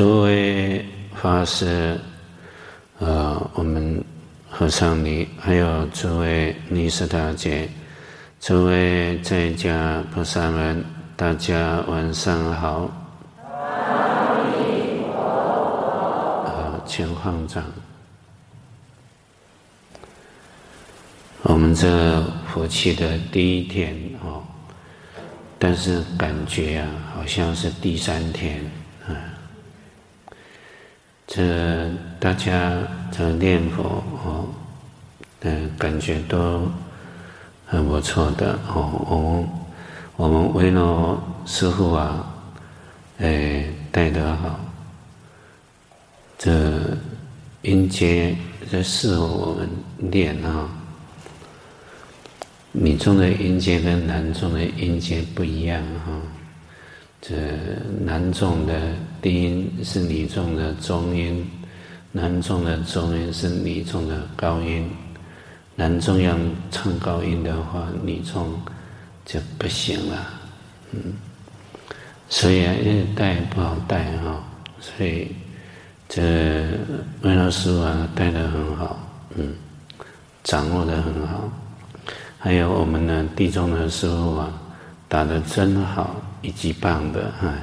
诸位法师，呃，我们和尚尼，还有诸位尼师大姐，诸位在家菩萨们，大家晚上好。阿弥陀佛。呃，请。我们这佛期的第一天哦，但是感觉啊，好像是第三天。这大家这念佛哦，嗯，感觉都很不错的哦。我我们维罗师父啊，哎，带得好。这音阶这适合我们练啊。女众的音阶跟男众的音阶不一样哈，这男众的低音是女众的中音，男众的中音是女众的高音。男众要唱高音的话，女众就不行了，嗯。所以啊，因为带不好带哈，所以这魏老师啊带的很好，嗯，掌握的很好。还有我们的地中的师父啊，打的真好，一级棒的哈。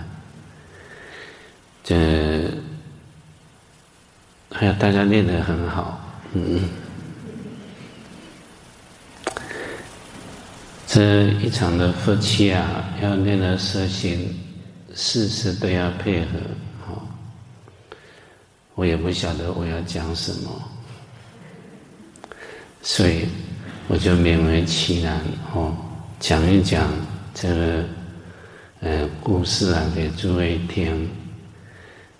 这还有大家练得很好，嗯。这一场的夫妻啊，要练的色心，事事都要配合。好，我也不晓得我要讲什么，所以。我就勉为其难哦，讲一讲这个呃故事啊，给诸位听。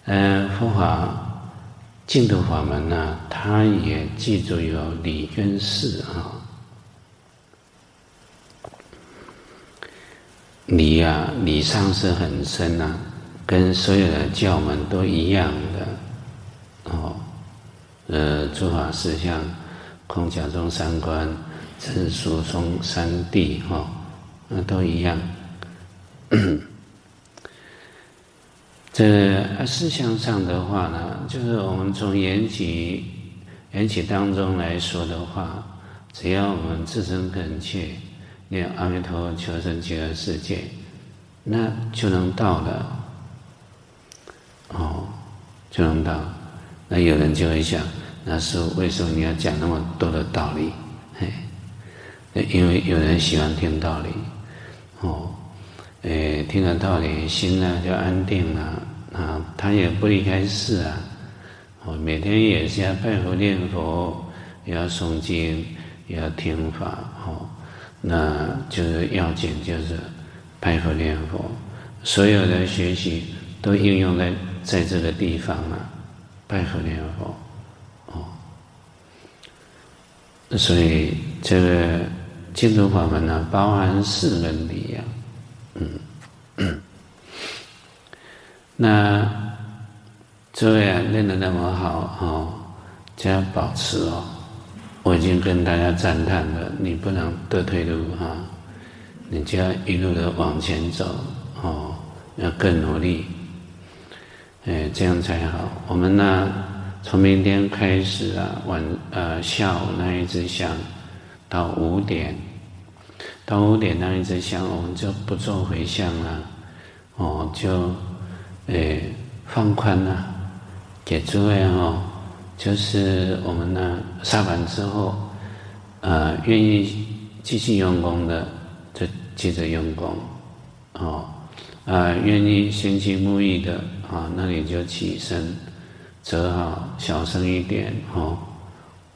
呃，佛法净土法门呢、啊，它也记住有理跟事啊。理呀、啊，理上是很深呐、啊，跟所有的教门都一样的。哦，呃，诸法实相，空假中三观。真俗中三谛，哈，那都一样。这思想上的话呢，就是我们从缘起缘起当中来说的话，只要我们自身恳切念阿弥陀佛求生极乐世界，那就能到了。哦，就能到。那有人就会想，那是为什么你要讲那么多的道理？嘿。因为有人喜欢听道理，哦，诶，听了道理，心呢就安定了啊，他也不离开事啊，哦，每天也是要拜佛念佛，也要诵经，也要听法，哦，那就是要紧，就是拜佛念佛，所有的学习都应用在在这个地方了，拜佛念佛，哦，所以这个。净土法门呢，包含四个理啊，嗯，那诸位啊练得那么好哦，就要保持哦。我已经跟大家赞叹了，你不能得退路哈，你就要一路的往前走哦，要更努力，哎，这样才好。我们呢，从明天开始啊，晚呃下午那一支香。到五点，到五点那一支香，我们就不做回向了，哦，就，诶，放宽了，给诸位哦，就是我们呢，刹槃之后，呃，愿意继续用功的，就接着用功，哦，啊、呃，愿意闲静沐浴的，啊、那你就起身，折好，小声一点，哦，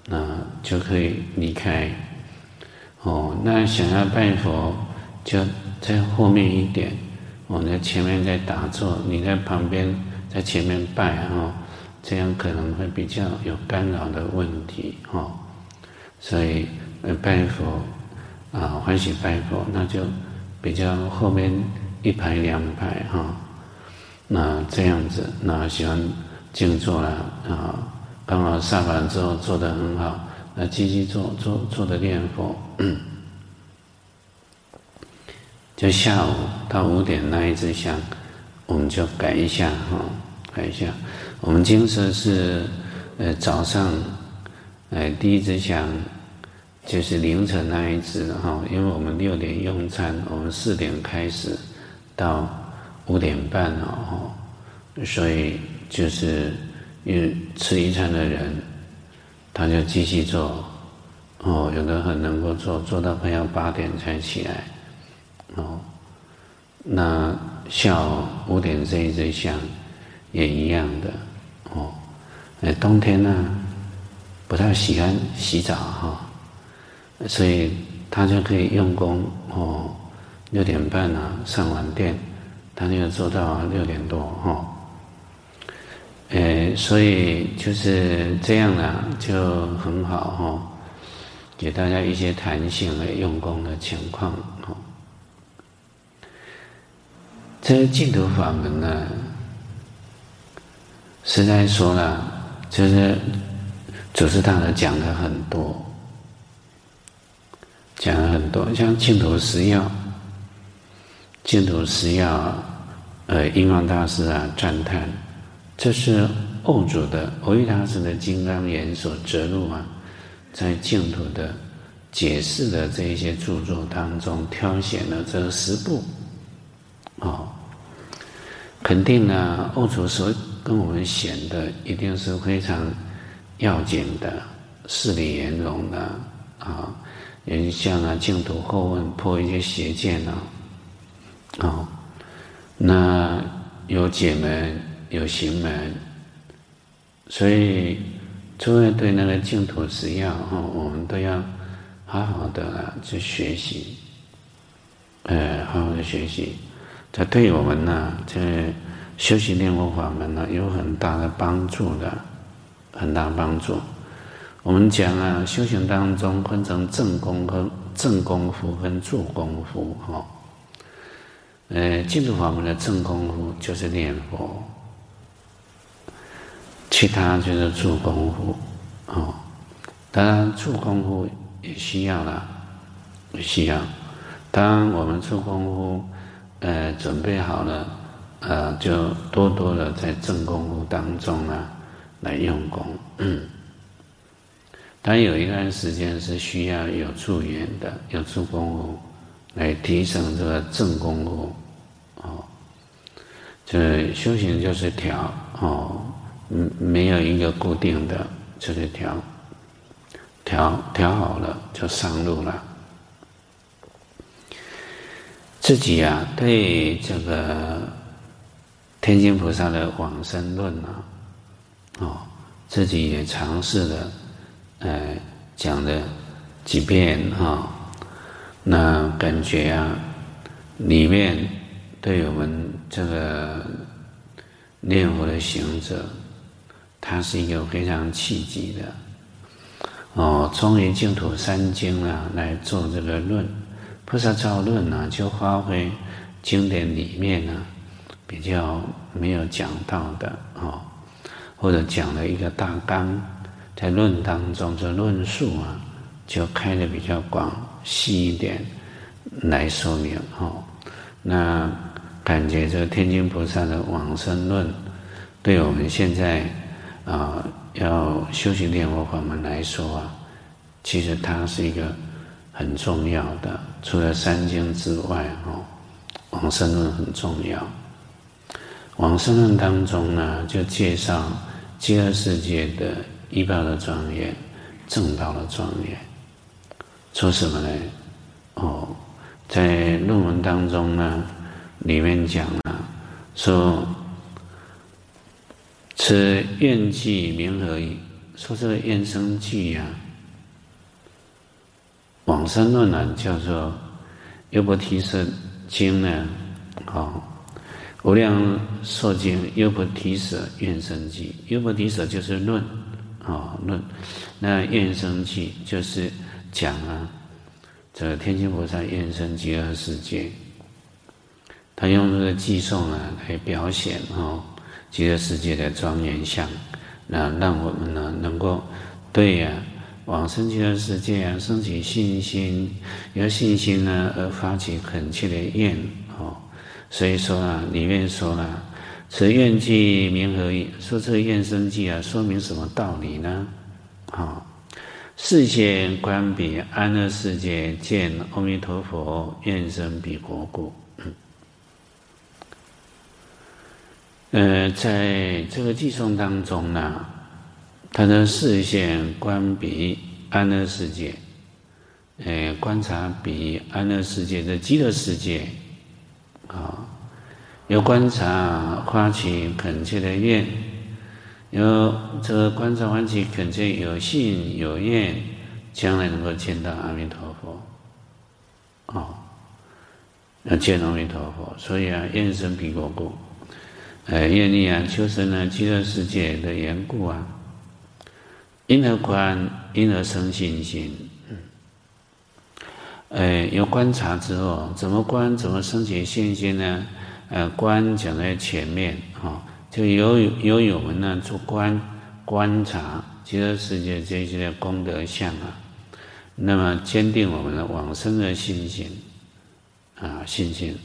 那就可以离开。哦，那想要拜佛，就在后面一点。我、哦、在前面在打坐，你在旁边在前面拜哦，这样可能会比较有干扰的问题哦。所以拜佛啊，欢喜拜佛，那就比较后面一排两排哈、哦。那这样子，那喜欢静坐了啊，刚好上完之后做得很好。那继续做做做的念佛，就下午到五点那一支香，我们就改一下哈，改一下，我们精舍是呃早上，呃第一支香就是凌晨那一支哈，因为我们六点用餐，我们四点开始到五点半哦，所以就是因为吃一餐的人，他就继续做，哦，有的很能够做，做到快要八点才起来，哦，那下午五点这一支香也一样的，哦，哎，冬天呢不太喜欢洗澡哈，所以他就可以用功哦，六点半啊上完殿，他就做到六点多哈。呃，所以就是这样呢，就很好哈，给大家一些弹性的用功的情况哈。这净土法门呢，实在说了，就是祖师大德讲的很多，讲了很多，像净土十要，净土十要，呃，印光大师啊赞叹。这是沤主的蕅益大师的金刚眼所折入啊，在净土的解释的这一些著作当中，挑选了这十部，哦，肯定呢，奥主所跟我们选的一定是非常要紧的，事理圆融的啊，人像啊净土后问破一些邪见啊，哦，那有解门。有行门，所以诸位对那个净土十要哈，我们都要好好的啊去学习，呃，好好的学习，这对我们呢，这修行念佛法门呢，有很大的帮助的，很大帮助。我们讲啊，修行当中分成正功和正功夫跟助功夫哈，呃，净土法门的正功夫就是念佛。其他就是助功夫，哦，当然助功夫也需要了，需要。当我们助功夫，呃，准备好了，呃，就多多的在正功夫当中啊，来用功。嗯，当有一段时间是需要有助缘的，有助功夫来提升这个正功夫，哦，这修行就是调，哦。嗯，没有一个固定的，就是调，调调好了就上路了。自己啊，对这个天津菩萨的往生论啊，哦，自己也尝试了，呃，讲了几遍啊，那感觉啊，里面对我们这个念佛的行者。它是一个非常契机的，哦，从于净土三经啊来做这个论，菩萨造论呢，就发挥经典里面呢比较没有讲到的哦，或者讲了一个大纲，在论当中这论述啊就开的比较广细一点来说明哦，那感觉这天津菩萨的往生论对我们现在。啊，要修行念佛法门来说啊，其实它是一个很重要的。除了三经之外，哦，往生论很重要。往生论当中呢，就介绍极乐世界的依报的庄严、正道的庄严。说什么呢？哦，在论文当中呢，里面讲了说。此愿偈名何以？说这个愿生偈呀，往生论呢叫做《优婆提舍经》呢，哦，无量寿经优婆提舍愿生偈，优婆提舍就是论，哦论，那愿生偈就是讲啊，这天津菩萨愿生极乐世界，他用这个偈颂啊来表现哦。极乐世界的庄严相，那让我们呢能够对呀、往生极乐世界啊升起信心，有信心呢而发起恳切的愿哦。所以说啊，里面说了，此愿即名何？说这愿生偈啊，说明什么道理呢？啊，示现观彼安乐世界，见阿弥陀佛愿生彼国故。呃，在这个偈送当中呢，他的视线观彼安乐世界，呃，观察彼安乐世界的极乐世界，啊，有观察发起恳切的愿，有这个观察发起恳切有信有愿，将来能够见到阿弥陀佛，啊，要见阿弥陀佛，所以啊，愿生彼国故。呃，业力啊，求生呢极乐世界的缘故啊，因而观，因而生信心。嗯，呃，有观察之后，怎么观？怎么生起信心呢？呃，观讲在前面啊、就由由我们呢做观观察极乐世界这些的功德相啊，那么坚定我们的往生的信心啊，信心。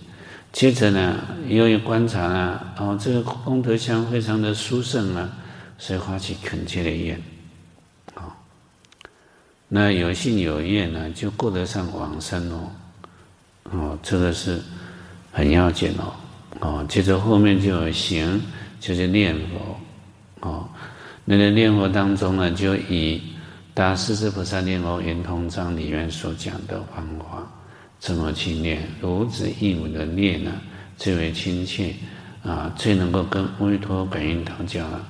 接着呢，由于观察呢，哦，这个功德箱非常的殊胜啊，所以发起恳切的愿，啊、那有信有愿呢，就过得上往生哦，哦，这个是很要紧哦，哦，接着后面就有行，就是念佛，哦，那个念佛当中呢，就以《大势至菩萨念佛圆通章》里面所讲的方法。这么去念？如子忆母的念呢？最为亲切啊，最能够跟阿弥陀感应道交了。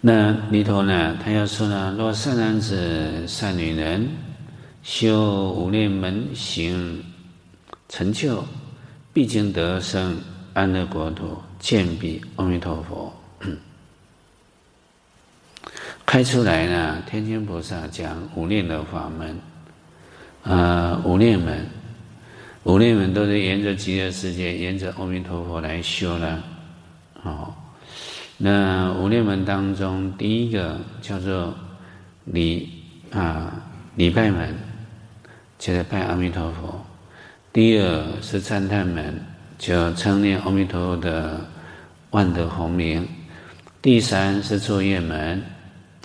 那里头呢，他要说呢：若善男子、善女人修五念门行成就，必经得生安乐国土，见彼阿弥陀佛。开出来呢，天天菩萨讲五念的法门。啊，五念门，五念门都是沿着极乐世界，沿着阿弥陀佛来修的。哦，那五念门当中，第一个叫做礼啊礼拜门，就是拜阿弥陀佛；第二是赞叹门，就称念阿弥陀佛的万德洪名；第三是作愿门，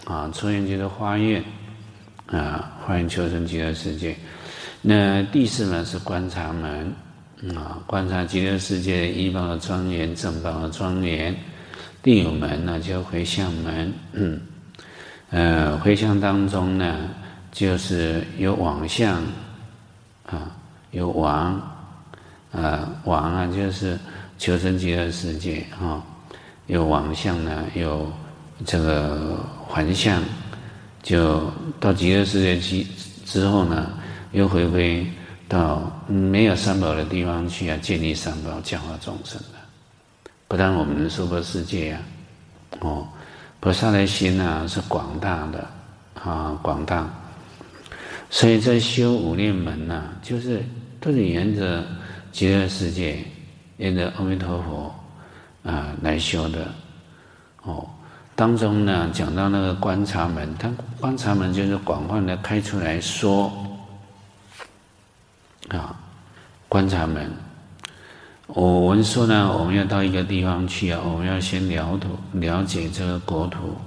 啊，作愿就是发愿。啊，欢迎求生极乐世界。那第四呢是观察门，啊，观察极乐世界的依报的庄严、正报的庄严。第五门呢叫回向门，嗯，呃，回向当中呢就是有往向，啊，有往，啊，往啊就是求生极乐世界啊，有往向呢有这个还向。就到极乐世界去之后呢，又回归到没有三宝的地方去啊，建立三宝，教化众生的。不但我们的娑婆世界呀，哦，菩萨的心啊是广大的啊，广大。所以在修五念门呐、啊，就是都是沿着极乐世界，沿着阿弥陀佛啊来修的，哦。当中呢，讲到那个观察门，它观察门就是广泛的开出来说，啊，观察门。我们说呢，我们要到一个地方去啊，我们要先了土，了解这个国土，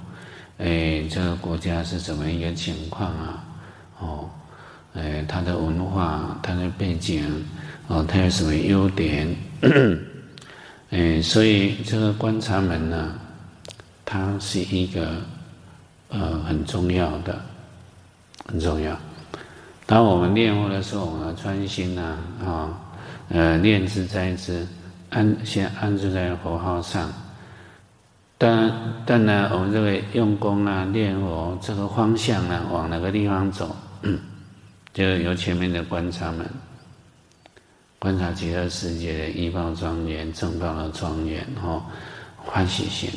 哎，这个国家是怎么一个情况啊？哦，哎，它的文化，它的背景，哦，它有什么优点？哎，所以这个观察门呢？它是一个呃很重要的，很重要。当我们念佛的时候，我们要专心呐啊，呃，念兹在兹，安先安住在佛号上。但但呢，我们这个用功啊，念佛这个方向呢，往哪个地方走？就由前面的观察门，观察极乐世界的依报庄严、正报的庄严，哦，欢喜心。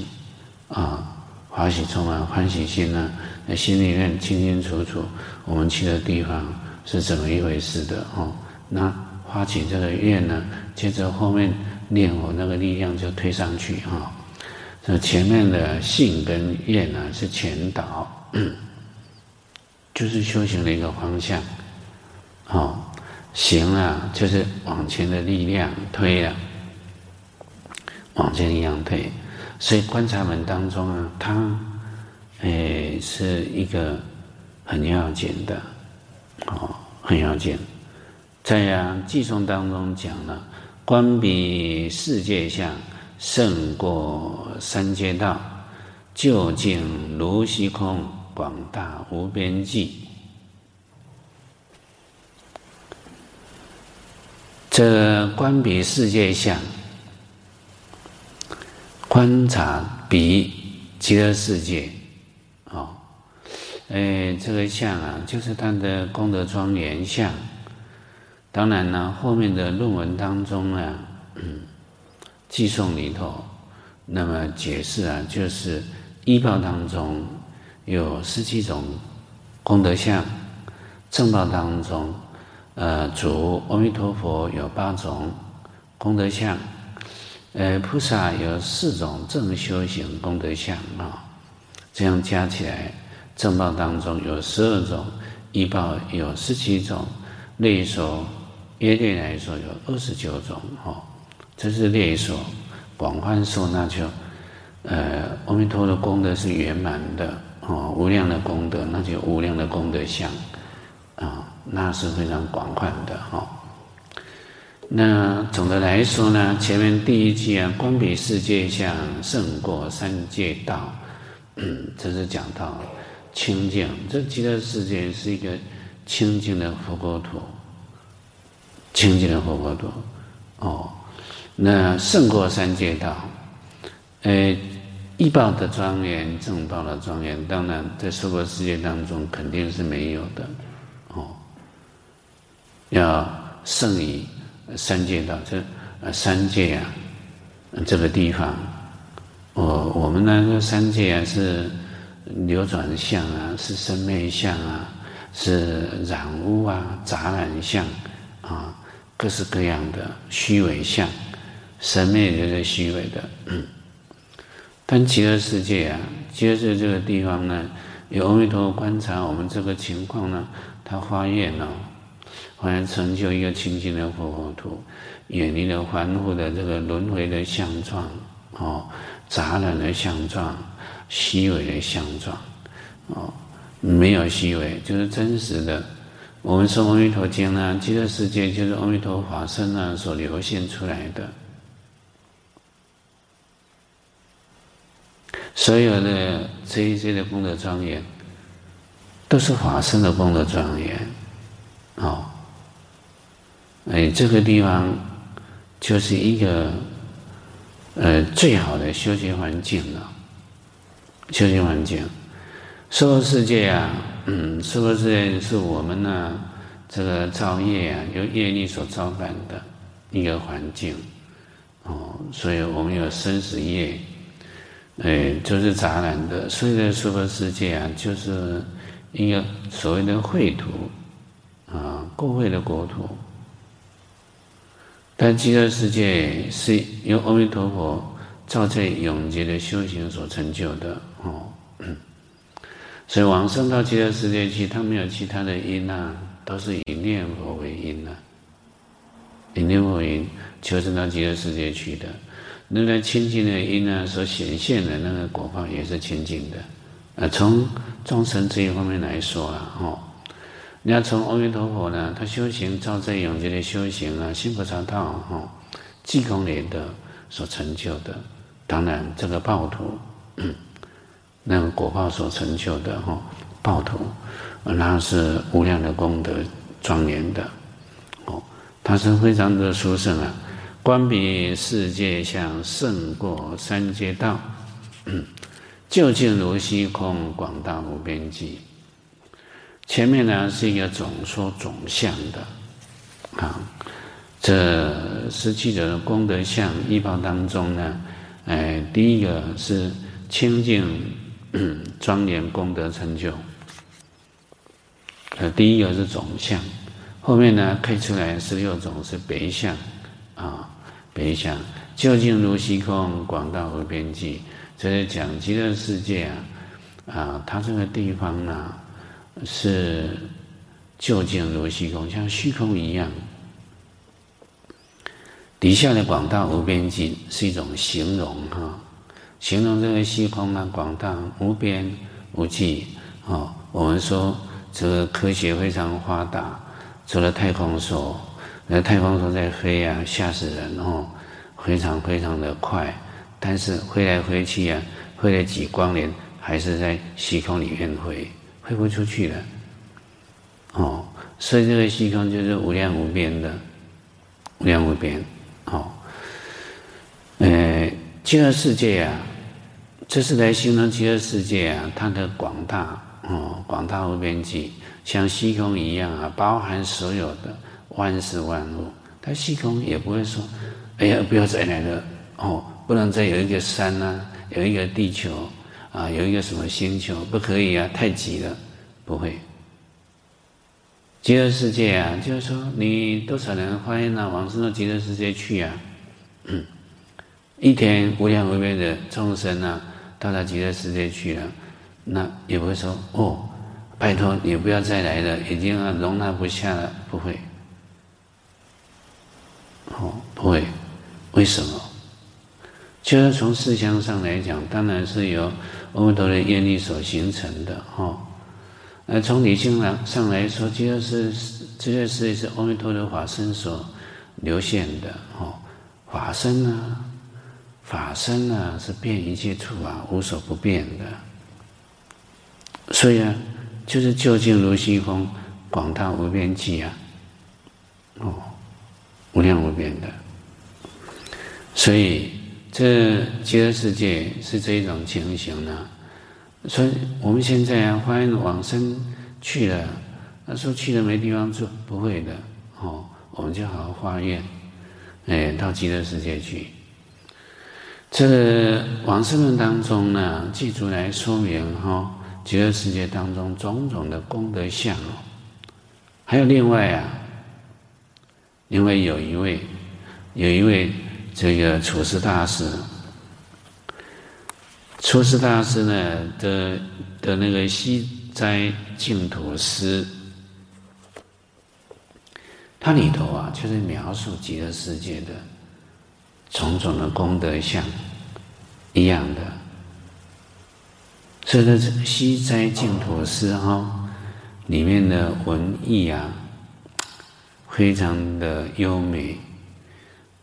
啊，欢喜充满欢喜心呢，那心里面清清楚楚，我们去的地方是怎么一回事的哦。那发起这个愿呢，接着后面念佛那个力量就推上去哈。这、前面的信跟愿呢是前导，就是修行的一个方向。哦，行啊，就是往前的力量推啊。往前一样推。所以观察门当中啊，它诶是一个很要紧的，哦，很要紧。在呀，偈颂当中讲了，观彼世界相，胜过三界道，究竟如虚空，广大无边际。这观彼世界相，观察彼极乐世界，哦，哎，这个相啊，就是他的功德庄严相。当然呢，后面的论文当中啊，嗯，寄送里头，那么解释啊，就是依报当中有十七种功德相，正报当中。呃，主阿弥陀佛有八种功德相，呃，菩萨有四种正修行功德相啊，这样加起来，正报当中有十二种，依报有十七种，类说约略来说有二十九种哈，这是类说，广泛说那就，呃，阿弥陀的功德是圆满的哦，无量的功德，那就无量的功德相啊。那是非常广泛的哈。那总的来说呢，前面第一句啊，光彼世界相，胜过三界道，这是讲到清净。这极乐世界是一个清净的佛国土，清净的佛国土。哦，那胜过三界道，呃，一报的庄严，正报的庄严，当然在娑婆世界当中肯定是没有的。哦要胜于三界道，这呃三界啊，这个地方，我我们那个三界啊是流转相啊，是生灭相啊，是染污啊、杂染相啊，各式各样的虚伪相，生灭就是虚伪的。但极乐世界啊，极乐世界这个地方呢，有阿弥陀观察我们这个情况呢，他发愿了。好像成就一个清净的佛国土，远离了凡夫的这个轮回的相状，哦，杂染的相状，虚伪的相状，哦，没有虚伪，就是真实的。我们说《阿弥陀经》呢，极乐世界就是阿弥陀法身呢所流现出来的，所有的这一些的功德庄严，都是法身的功德庄严，哦。哎，这个地方就是一个呃最好的修学环境了。修学环境，娑婆世界啊，嗯，娑婆世界是我们呢、这个造业啊，由业力所造办的一个环境哦，所以我们有生死业，哎，就是杂染的。所以在娑婆世界啊，就是一个所谓的秽土啊，过秽的国土。但极乐世界是由阿弥陀佛造这永劫的修行所成就的哦，所以往生到极乐世界去，他没有其他的因啊，都是以念佛为因啊，以念佛为因求生到极乐世界去的。那个清净的因啊，所显现的那个果报也是清净的。呃，从众生这一方面来说啊，哦。你要从阿弥陀佛呢，他修行照这永劫的修行啊，心菩萨道哈，计空雷德所成就的，当然这个报土，那个果报所成就的哈，报土，那是无量的功德庄严的，哦，他是非常的殊胜啊！观彼世界相，胜过三界道，究竟如虚空，广大无边际。前面呢是一个总说总相的，啊，这十七种的功德相一报当中呢，哎，第一个是清净庄严功德成就，呃，第一个是总相，后面呢开出来十六种是别相，啊，别相究竟如虚空，广大无边际，这是讲极乐世界啊，啊，它这个地方呢。是究竟如虚空，像虚空一样。底下的广大无边际是一种形容哈，形容这个虚空啊，广大无边无际哦。我们说这个科学非常发达，除了太空梭，那太空梭在飞啊，吓死人哦，非常非常的快，但是飞来飞去啊，飞了几光年，还是在虚空里面飞，飞不出去了。哦，所以这个虚空就是无量无边的，无量无边。哦，呃，极乐世界啊，这是来形容极乐世界啊，它的广大哦，广大无边际，像虚空一样啊，包含所有的万事万物。它虚空也不会说，哎呀，不要再来了哦，不能再有一个山呐、有一个地球啊，有一个什么星球，不可以啊，太挤了，不会。极乐世界啊，就是说你多少人发愿啊，往生到极乐世界去啊，嗯，一天无量无边的众生啊，到达极乐世界去了，那也不会说哦，拜托你不要再来了，已经啊容纳不下了，不会，哦，不会，为什么？就是从事相上来讲，当然是由阿弥陀的愿力所形成的，哈、哦。呃，从理性上上来说，极乐世这些事是阿弥陀的法身所流现的哦。法身呢，法身呢是遍一切处啊，无所不变的。所以啊，就是究竟如虚空，广大无边际啊，哦，无量无边的。所以这极乐世界是这一种情形呢。所以我们现在啊，发愿往生去了，他说去了没地方住，不会的哦，我们就好好发愿，哎，到极乐世界去。这个往生论当中呢，记住来说明哈，极乐世界当中种种的功德相哦，还有另外啊，因为有一位，有一位这个祖师大师。祖师大师呢的的那个西斋净土诗，它里头啊，就是描述极乐世界的种种的功德相一样的。所以呢，这个西斋净土诗哈，里面的文意啊，非常的优美。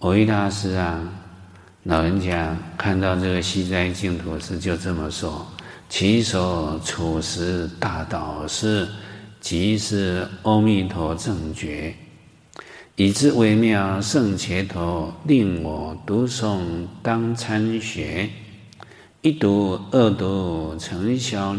蕅益大师啊。老人家看到这个西斋净土诗，就这么说：“其所处时大导师，即是阿弥陀正觉，以之微妙胜伽陀，令我读诵当参学。一读二读成消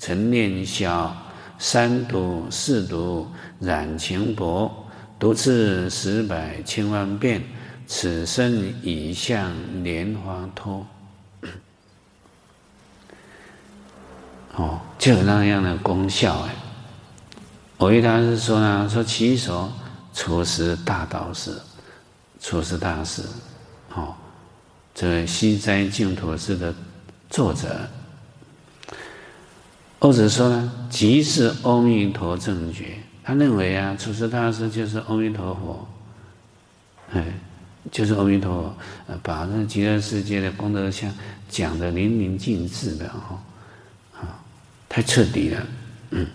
成念消，三读四读染情薄，读次十百千万遍。”此身已向莲华托，哦，就有那样的功效哎。我与他是说呢，说其所处师大导师，处师大师，哦，这西斋净土诗的作者，或者说呢，即是阿弥陀正觉，他认为啊，处师大师就是阿弥陀佛，哎。就是阿弥陀佛，把那极乐世界的功德相讲得淋漓尽致的哈，啊，太彻底了，嗯。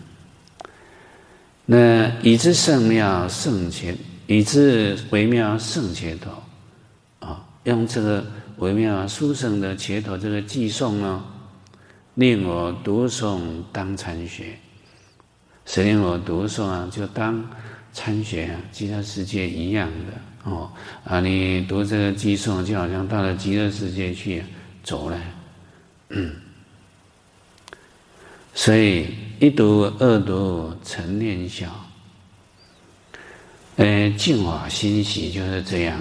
那以之圣妙胜伽，以之微妙胜伽陀，啊，用这个微妙殊胜的伽陀这个偈颂呢，令我读诵当参学，谁令我读诵啊？就当参学啊，极乐世界一样的。哦，啊，你读这个偈颂，就好像到了极乐世界去走了，嗯。所以一读二读成念消，呃，净法欣喜就是这样。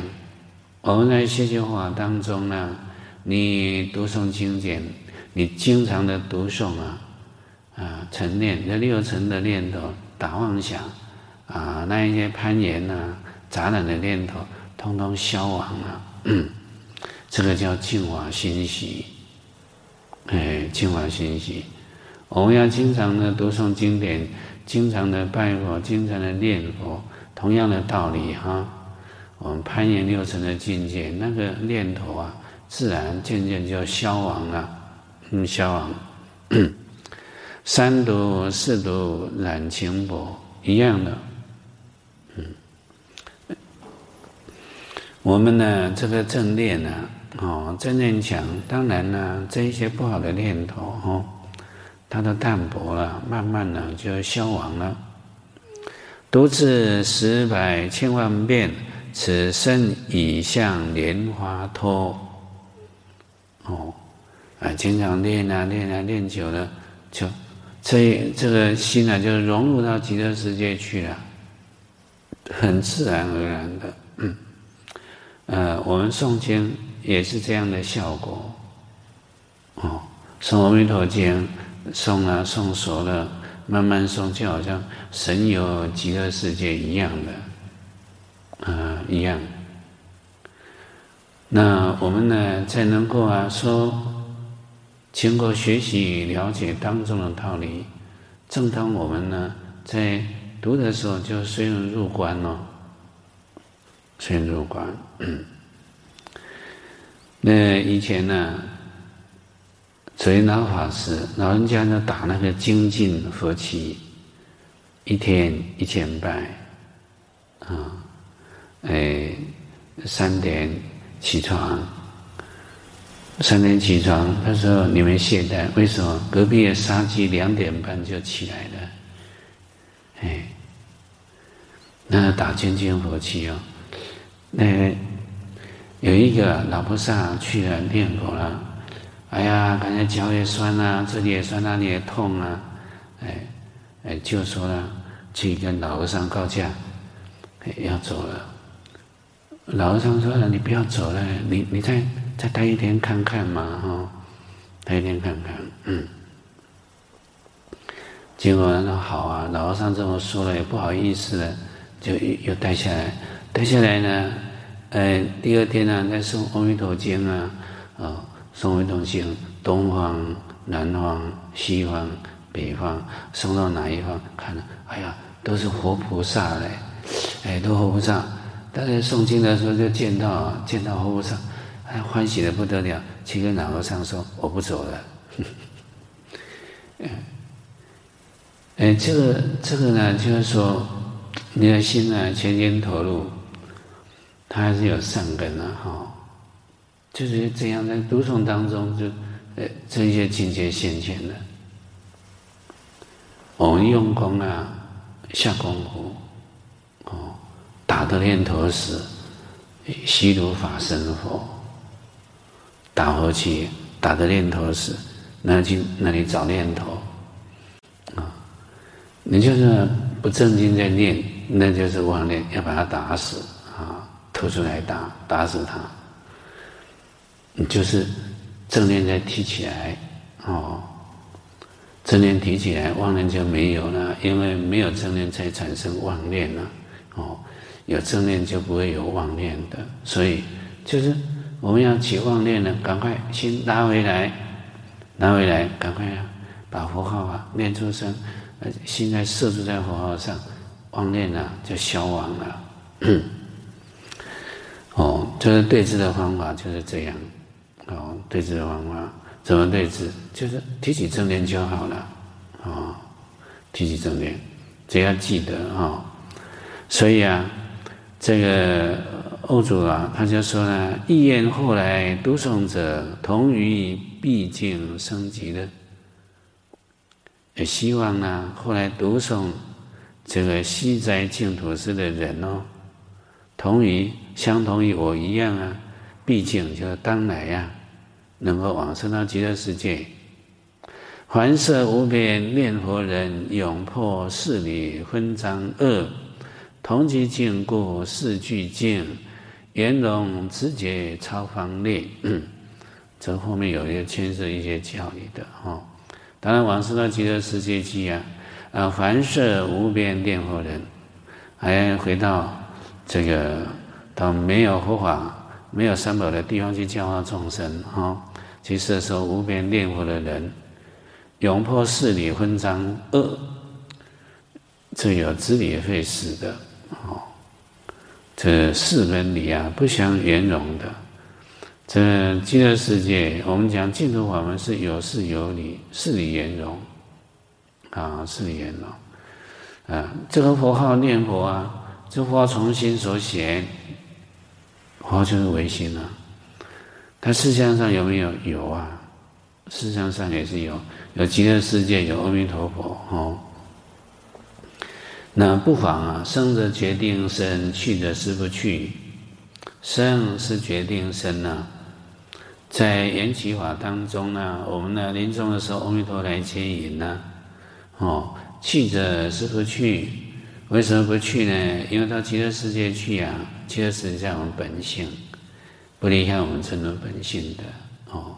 我们在学习法当中呢，你读诵经典，你经常的读诵啊，啊，成念这六层的念头打妄想啊，那一些攀岩呐。杂染的念头通通消亡了，嗯，这个叫净化心息，哎，净化心息。我们要经常的读诵经典，经常的拜佛，经常的念佛，同样的道理哈。我们攀岩六层的境界，那个念头啊，自然渐渐就消亡了，嗯，消亡。三毒四毒染情薄，一样的。我们呢，这个正念呢，哦，正念强，当然呢，这一些不好的念头，哦，它都淡薄了，慢慢的就消亡了。读次十百千万遍。此身已像莲花脱，哦，啊，经常练啊练啊练久了，就这这个心啊，就融入到极乐世界去了，很自然而然的。嗯，呃，我们诵经也是这样的效果，哦，诵阿弥陀经，诵啊诵熟了，慢慢诵，就好像神游极乐世界一样的。啊，一样。那我们呢，才能够啊说，经过学习了解当中的道理，正当我们呢在读的时候，就虽然入关了，随缘入观。那以前呢，垂老法师老人家呢打那个精进佛七，一天一千拜，啊。哎，三点起床，三点起床。他说：“你们懈怠，为什么？隔壁的沙鸡两点半就起来了。”哎，那打精进佛七哦。那有一个老菩萨去了念佛了，哎呀，感觉脚也酸啊，这里也酸，那里也痛啊。哎哎，就说了，去跟老和尚告假，要走了。老和尚说了：“你不要走了，你你再再待一天看看嘛，哈，待一天看看。”嗯。结果他说：“好啊。”老和尚这么说了，也不好意思了，就又又待下来。接下来呢，呃，第二天呢，再诵《阿弥陀经》啊，哦，诵《阿弥陀经》，东方、南方、西方、北方，送到哪一方？看了，哎呀，都是活菩萨嘞，哎，都活菩萨。大家诵经的时候就见到见到活菩萨，哎欢喜的不得了，去跟老和尚说：“我不走了。”哎，这个这个呢，就是说你的心呢，全心投入，他还是有善根的哈。就是这样在读诵当中就，呃，这些境界现前的。我们用功啊，下功夫，哦。打的念头时，悉如法生佛。打火机打的念头时，那去那里找念头啊！你就是不正经在念，那就是妄念，要把它打死！吐出来打，打死他。你就是正念再提起来哦，正念提起来，妄念就没有了，因为没有正念才产生妄念了哦。有正念就不会有妄念的，所以就是我们要起妄念呢，赶快心拉回来，拉回来，赶快啊，把佛号啊念出声，心在摄住在佛号上，妄念啊就消亡了。就是对治的方法就是这样。哦，对治的方法怎么对治？就是提起正念就好了。哦，提起正念，只要记得啊、哦。所以啊。这个欧祖啊，他就说呢：意愿后来读诵者，同于毕竟生极乐。也希望呢，后来读诵这个西斋净土师的人哦，同于相同于我一样啊，毕竟就是当来呀、能够往生到极乐世界。环摄无边念佛人，永破事理分章恶。同其境故，事俱尽，圆融直觉超方列。这后面有一些牵涉一些教理的哈。当然，往生到极乐世界去啊，啊，环摄无边念佛人，还回到这个到没有佛法、没有三宝的地方去教化众生哈。去摄受无边念佛的人，永破四理纷章恶，这有支离废死的。哦，这四分理啊，不相圆融的。这极乐世界，我们讲净土法门是有事有理，事理圆融啊，事理圆融啊。这个佛号念佛啊，这佛号从心所显，佛就是唯心啊。它事相上有没有？有啊，世相上也是有，有极乐世界，有阿弥陀佛哦。那不妨啊，生则决定生，去则实不去。生是决定生啊，在缘起法当中呢，我们呢临终的时候，阿弥陀来接引呢，哦，去则实不去。为什么不去呢？因为到极乐世界去啊，极乐世界在我们本性。不离开我们真的本性的哦，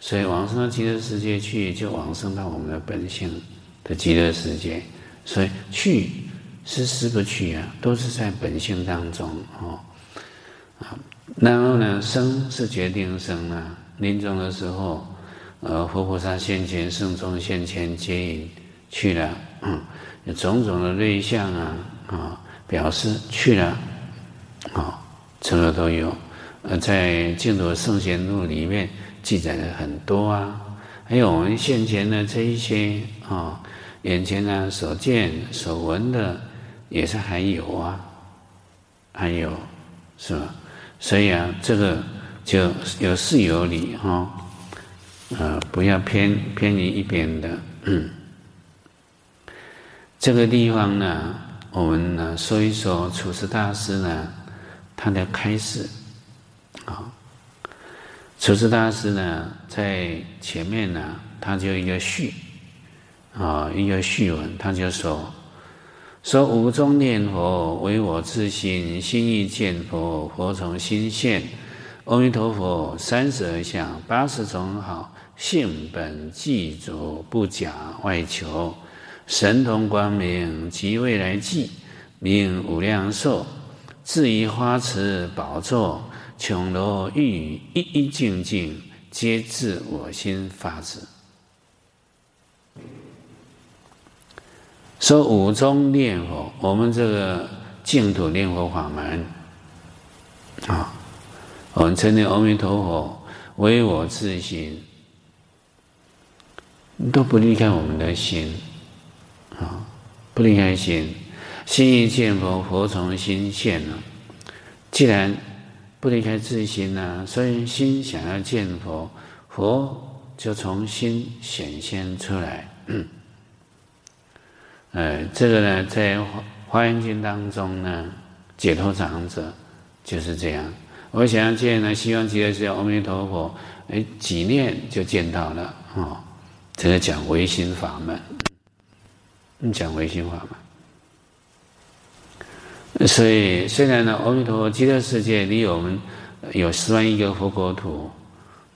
所以往生到极乐世界去，就往生到我们的本性的极乐世界。所以去是实不去啊，都是在本性当中哦。啊，然后呢，生是决定生啊。临终的时候，呃，佛菩萨现前，圣众现前接引去了，嗯，种种的类象啊，啊，表示去了，啊，这个都有。呃，在《净土圣贤录》里面记载了很多啊，还有我们现前的这一些啊、眼前呢所见所闻的也是还有啊，还有是吧？所以啊，这个就有是有理哈，啊、哦呃，不要偏偏离一边的。嗯，这个地方呢，我们呢说一说祖师大师呢他的开示。啊，祖师大师呢，在前面呢，他就一个序，啊，一个序文，他就说：说无中念佛，唯我自心，心意见佛，佛从心现。阿弥陀佛，三十二相，八十种好，性本具足，不假外求。神通光明，即未来际，名无量寿。至于花池宝座。琼楼玉宇，一一净净，皆自我心发之。说五中念佛，我们这个净土念佛法门啊，我们称念阿弥陀佛，唯我自心，都不离开我们的心啊，不离开心，心一见佛，佛从心现了。既然不离开自心呐、啊，所以心想要见佛，佛就从心显现出来。嗯，这个呢，在《华严经》当中呢，解脱长者就是这样。我想要见呢，希望极乐世界阿弥陀佛，哎，几念就见到了哦。这个讲唯心法门，你，讲唯心法嘛。所以，虽然呢，阿弥陀佛极乐世界离我们有十万亿个佛国土，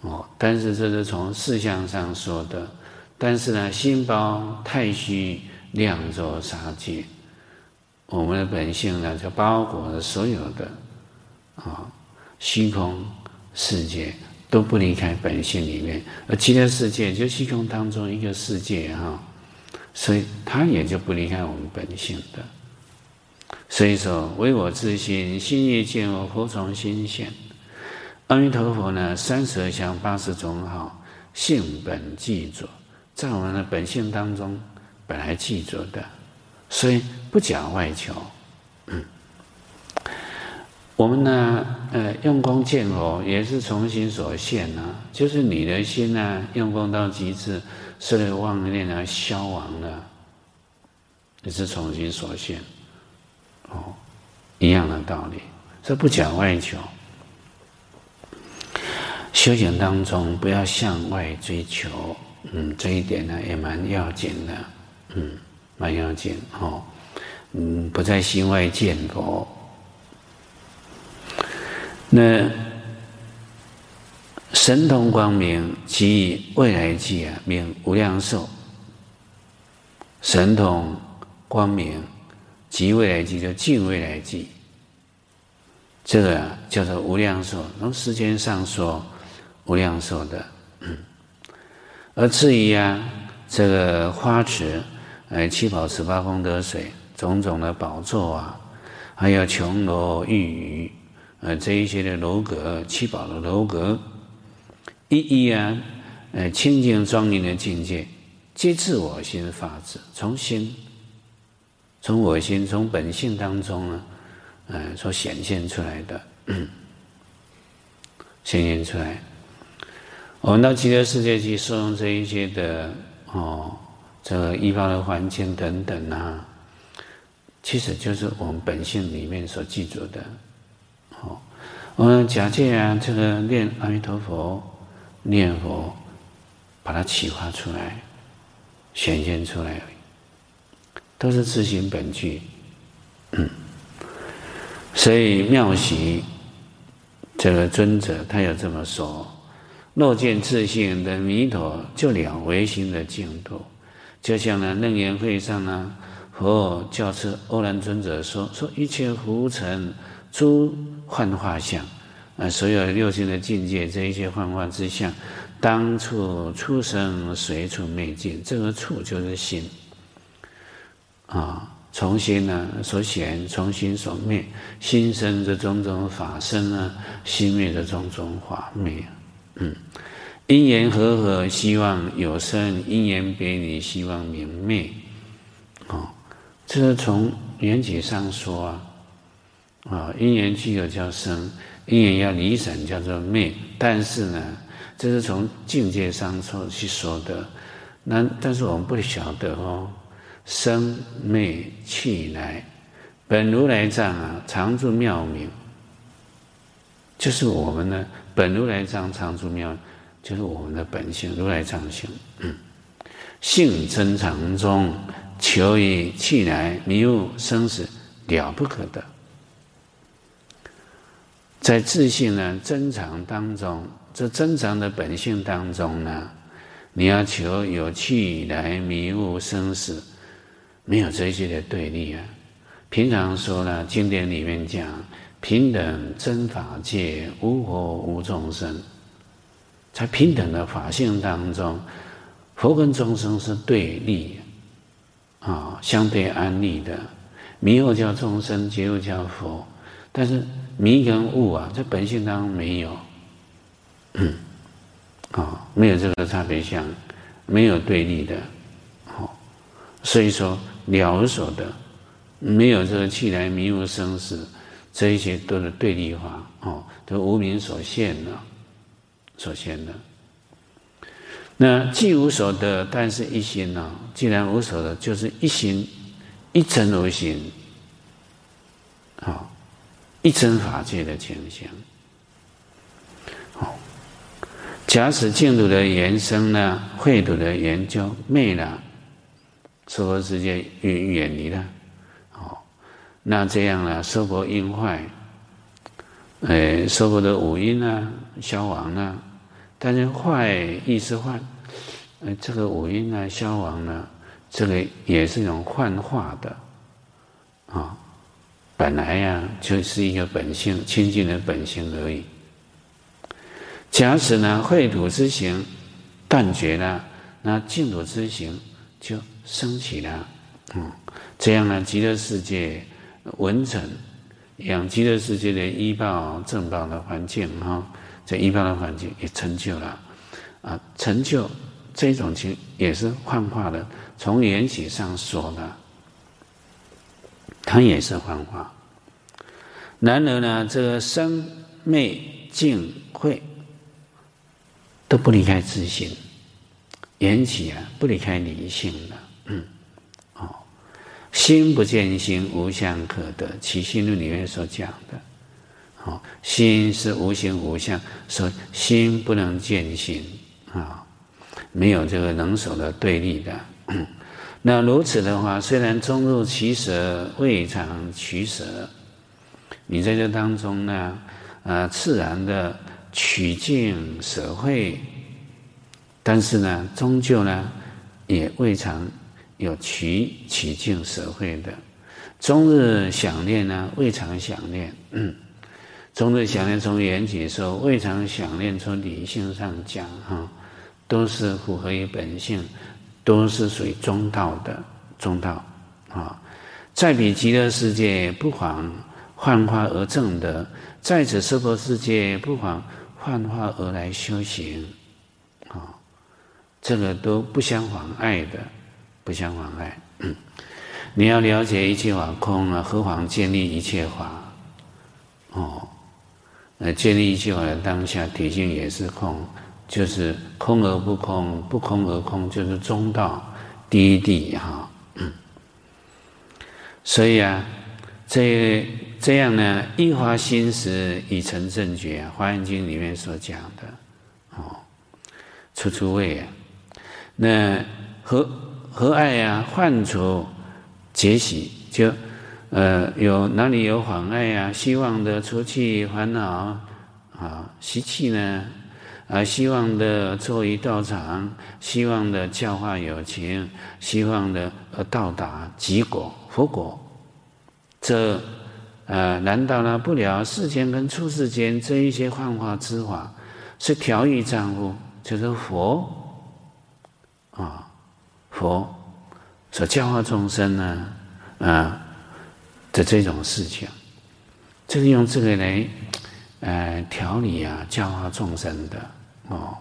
哦，但是这是从事相上说的。但是呢，心包太虚，量作沙界，我们的本性呢，就包裹了所有的啊虚空世界，都不离开本性里面。而极乐世界就虚空当中一个世界哈，所以他也就不离开我们本性的。所以说，唯我自心，心亦见我，佛从心现。阿弥陀佛呢，三十二相，八十种好，性本具足，在我们的本性当中本来具足的，所以不假外求。嗯，我们呢，呃，用功见佛也是从心所现呐、啊，就是你的心呢、用功到极致，所有妄念啊消亡了，也是从心所现。哦，一样的道理，这不讲外求。修行当中不要向外追求，嗯，这一点呢也蛮要紧的，嗯，蛮要紧哦，嗯，不在心外见佛。那神通光明即未来际啊，名无量寿。神通光明。即未来际，就尽未来际，这个啊叫做无量寿。从时间上说，无量寿的。而至于啊，这个花池，呃，七宝十八功德水，种种的宝座啊，还有琼楼玉宇，呃，这一些的楼阁，七宝的楼阁，一一啊，呃，清净庄严的境界，皆自我心发自，从心，从我心，从本性当中呢，呃，所显现出来的，显现出来。我们到极乐世界去受用这一些的哦，这个医报的环境等等啊。其实就是我们本性里面所记住的，哦，我们假借啊，这个念阿弥陀佛，念佛，把它启发出来，显现出来，都是自性本具。嗯，所以妙喜这个尊者他有这么说：若见自性的弥陀，就了唯心的净土，就像呢楞严会上呢。佛教次欧兰尊者说：“说一切浮尘诸幻化相，啊，所有六性的境界，这一切幻化之相，当处出生，随处灭尽。这个处就是心，啊，从心呢所显，从心所灭，心生的种种法生呢，心灭的种种法灭。嗯，因缘和合，希望有生；因缘别离，希望明灭。啊。”这是从缘起上说啊，啊，因缘具有叫生，因缘要离散叫做灭。但是呢，这是从境界上说去说的。那但是我们不晓得哦，生灭去来，本如来藏啊，常住妙明。就是我们呢本如来藏常住妙，就是我们的本性如来藏性，嗯，性真常中。求于去来迷悟生死了不可得，在自信呢真常当中，这真常的本性当中呢，你要求有去来迷悟生死，没有这些的对立啊。平常说呢，经典里面讲平等真法界，无佛无众生，在平等的法性当中，佛跟众生是对立。啊，相对安立的，迷惑叫众生，觉悟叫佛。但是迷跟悟啊，在本性当中没有，嗯，啊，没有这个差别相，没有对立的，好，所以说了无所得，没有这个气来迷悟生死，这一些都是对立化，哦，都无名所现的，所现的。那既无所得，但是一心呢？既然无所得，就是一心，一真无心，一真法界的情形。好，假使净土的缘生呢，秽土的研究灭了，娑婆世界远远离了。好，那这样呢？娑婆因坏，哎，娑婆的五阴呢，消亡了。但是坏亦是坏，呃，这个五阴呢，消亡呢，这个也是一种幻化的，啊，本来呀、就是一个本性清净的本性而已。假使呢秽土之行断绝了，那净土之行就升起了，嗯，这样呢极乐世界文成，养极乐世界的依报正报的环境哈。这一般的环境也成就了，啊，成就这种情也是幻化的。从缘起上说的，它也是幻化。然而呢，这个生灭净慧都不离开自性，缘起啊，不离开理性的。嗯，哦，心不见心，无相可得。起心论里面所讲的。好，心是无形无相，所以心不能见心啊，没有这个能所的对立的。嗯那如此的话，虽然终入其舍，未尝取舍。你在这当中呢，啊，自然的取净舍秽，但是呢，终究呢，也未尝有取取净舍秽的。终日想念呢，未尝想念。嗯。终日想念，从缘起说，未尝想念，从理性上讲，哈，都是符合于本性，都是属于中道的中道，啊，在彼极乐世界不妨幻化而证得，在此娑婆世界不妨幻化而来修行，啊、这个都不相妨碍的，不相妨碍。嗯，你要了解一切法空啊，何妨建立一切法？哦，那建立一切法的当下，体性也是空，就是空而不空，不空而空，就是中道第一地哈。所以啊，这这样呢，一发心时已成正觉，《华严经》里面所讲的，哦，处处位啊，那和和爱啊？患处结习，就呃有哪里有妨碍啊？希望的除去烦恼啊，习气呢？啊，希望的作为道场，希望的教化有情，希望的呃到达极果。佛果，这，呃，难道呢不了世间跟出世间这一些幻化之法，是调御丈夫，就是佛，啊，佛所教化众生呢，啊的这种事情，就是用这个来，呃，调理啊，教化众生的哦。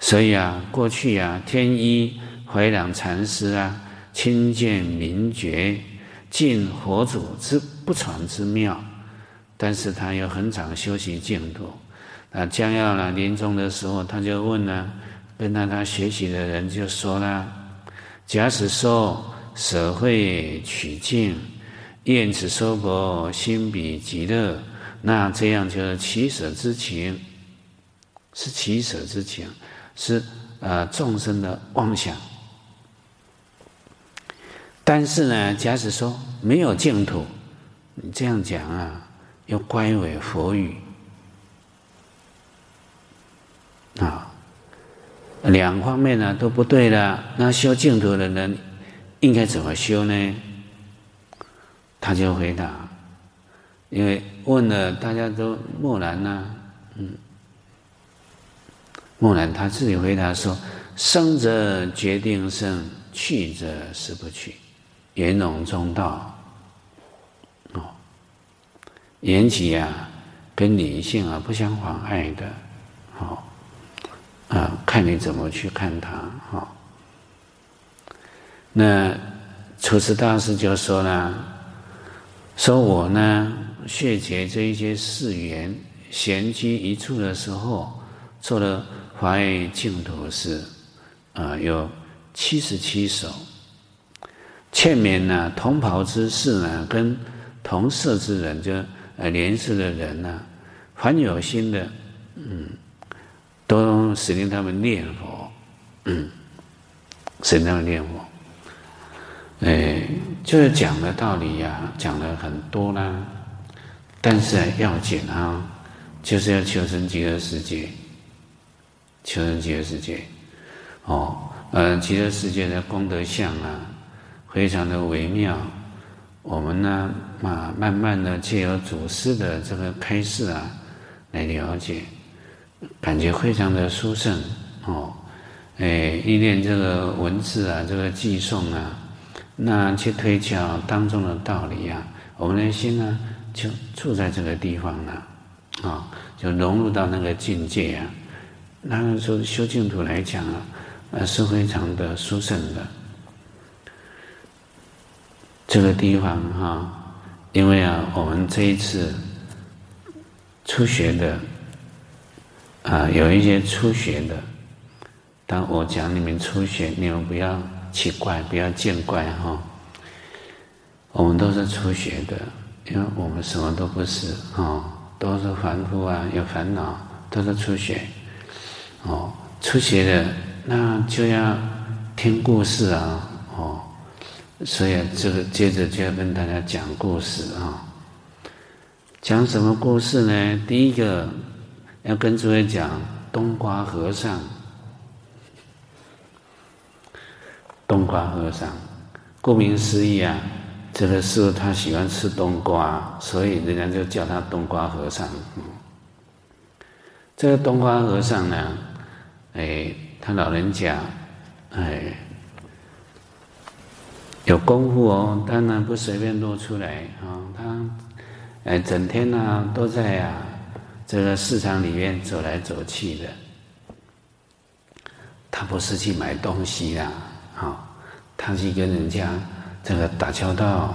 所以啊，过去啊，天一怀朗禅师啊。亲见明觉，尽佛祖之不传之妙，但是他又很常修习净土。那将要呢临终的时候，他就问了，跟他他学习的人就说了：假使说舍慧取净，愿此娑婆心比极乐，那这样就是取舍之情，是取舍之情，是呃众生的妄想。但是呢，假使说没有净土，你这样讲啊，又乖违佛语啊，两方面呢都不对的。那修净土的人应该怎么修呢？他就回答，因为问了，大家都默然呐，嗯，默然，他自己回答说：生者决定生，去者实不去。圆融中道，哦，缘起啊，跟理性啊不相妨碍的，哦，啊，看你怎么去看它，哦。那祖师大师就说了，说我呢，学解这一些事缘，闲居一处的时候，做了华严净土寺，啊，有七十七首。劝勉呢，同袍之士呢，跟同舍之人，就呃联识的人呢，凡有心的，嗯，都使令他们念佛，嗯，使令他们念佛。哎，就是讲的道理呀、讲了很多啦，但是要紧啊，就是要求生极乐世界，求生极乐世界，哦，呃，极乐世界的功德相啊。非常的微妙，我们呢，啊，慢慢的借由祖师的这个开示啊，来了解，感觉非常的殊胜哦。哎，一念这个文字啊，这个偈颂啊，那去推敲当中的道理啊，我们的心呢，就住在这个地方了，啊、就融入到那个境界啊。那个时候修净土来讲啊，呃，是非常的殊胜的。这个地方哈，因为啊，我们这一次初学的啊，有一些初学的，当我讲你们初学，你们不要奇怪，不要见怪哈。我们都是初学的，因为我们什么都不是啊，都是凡夫啊，有烦恼，都是初学。哦，初学的那就要听故事啊，哦。所以这个接着就要跟大家讲故事啊。讲什么故事呢？第一个要跟诸位讲冬瓜和尚。冬瓜和尚，顾名思义啊，这个是他喜欢吃冬瓜，所以人家就叫他冬瓜和尚。这个冬瓜和尚呢，哎，他老人家，哎。有功夫哦，当然不随便露出来啊。他哎，整天呢都在啊这个市场里面走来走去的。他不是去买东西啦，啊，他去跟人家这个打交道、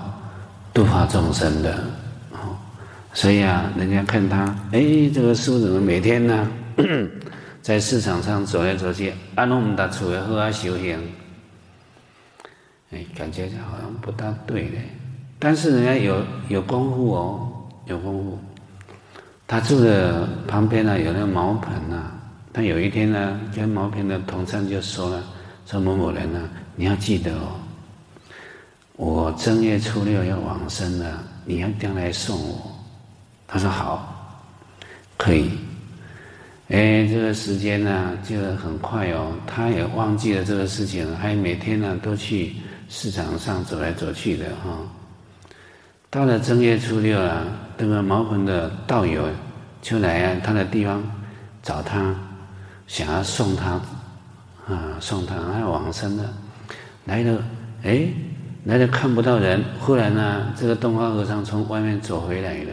度化众生的。所以啊，人家看他，哎，这个师父怎么每天呢，在市场上走来走去，安弄唔大处的好啊修行，哎，感觉好像不大对嘞。但是人家有有功夫哦，有功夫。他住的旁边呢，有那个茅棚啊。他有一天呢，跟茅棚的同参就说了：“说某某人呢，你要记得哦，我正月初六要往生了，你要一定要来送我。”他说好，可以。哎，这个时间呢，就很快哦。他也忘记了这个事情，还每天呢都去市场上走来走去的哈。到了正月初六啊，这个茅棚的道友就来啊，他的地方找他，想要送他啊，送他，他要往生的。来了，哎，来了看不到人，忽然呢，这个东方和尚从外面走回来了。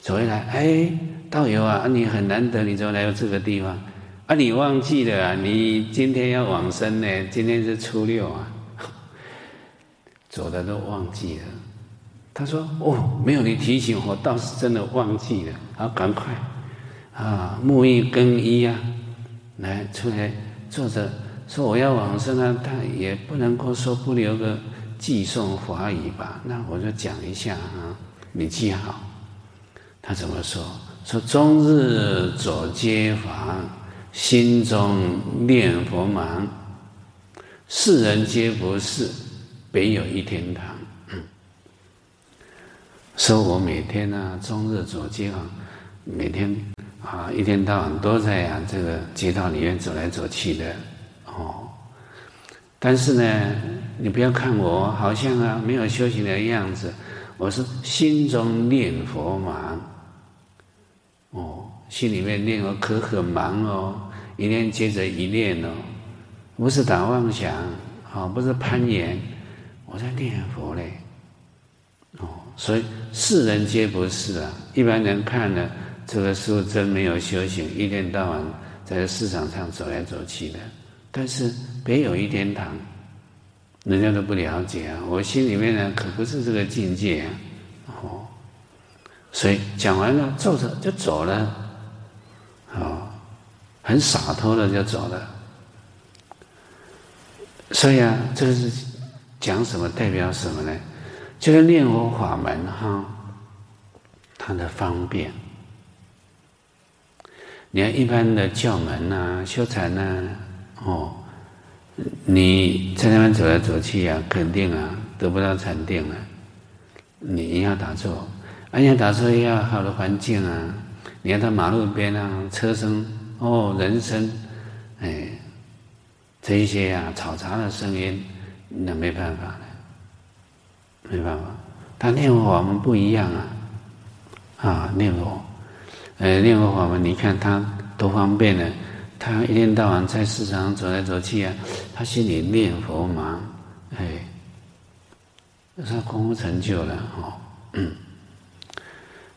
走回来，哎，道友啊，你很难得，你怎么来到这个地方？啊，你忘记了？你今天要往生呢？今天是初六啊，走的都忘记了。他说：“哦，没有你提醒，我倒是真的忘记了。好，赶快啊，沐浴更衣啊，来出来坐着，说我要往生啊，他也不能够说不留个寄送法语吧？那我就讲一下啊，你记好。”他怎么说？说终日走街坊，心中念佛忙。世人皆不是，别有一天堂。说我每天呢、啊，终日走街坊，每天啊，一天到晚都在啊这个街道里面走来走去的哦。但是呢，你不要看我好像啊没有修行的样子，我是心中念佛忙。哦，心里面念哦，可很忙哦，一念接着一念哦，不是打妄想，啊，不是攀缘，我在念佛嘞。哦，所以世人皆不是啊，一般人看了这个师父真没有修行，一天到晚在市场上走来走去的。但是别有一天堂，人家都不了解啊。我心里面呢，可不是这个境界啊。哦。所以讲完了，坐着就走了，哦，很洒脱的就走了。所以啊，这个是讲什么？代表什么呢？就是念佛法门哈，它的方便。你看一般的教门呐、修禅呐、啊，哦，你在那边走来走去啊，肯定啊得不到禅定了，你要打坐。而且打坐要好的环境啊！你看到马路边啊，车声哦，人声，哎，这一些啊，嘈杂的声音，那没办法的，没办法。他念佛法门不一样啊，啊，念佛，呃，念佛法门，你看他多方便呢。他一天到晚在市场走来走去啊，他心里念佛嘛，哎，那他功夫成就了哦，嗯。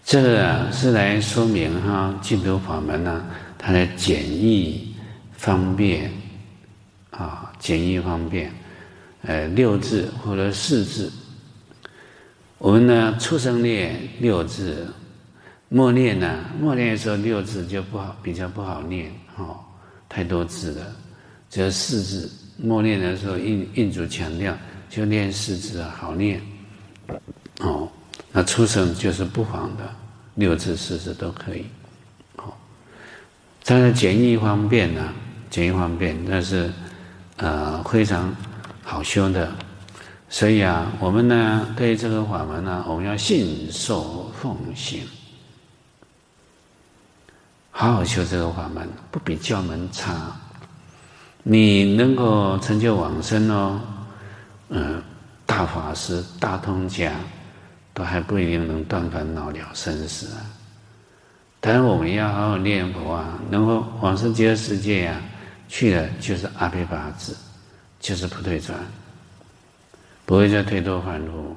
这个啊是来说明哈净土法门呢，它的简易方便啊，简易方便，呃，六字或者四字。我们呢，初生念六字，默念呢，默念的时候六字就不好，比较不好念哦，太多字了，只有四字。默念的时候，印印主强调，就念四字好念，哦。那出生就是不妨的，六字四字都可以，好。当然简易方便呢，简易方便，那是呃非常好修的。所以啊，我们呢对这个法门呢，我们要信受奉行，好好修这个法门，不比教门差。你能够成就往生哦，嗯、大法师、大通家。都还不一定能断烦恼了生死啊！当然我们要好好念佛啊，能够往生极乐世界呀、啊，去了就是阿鞞跋致，就是不退转。不会再退脱凡夫，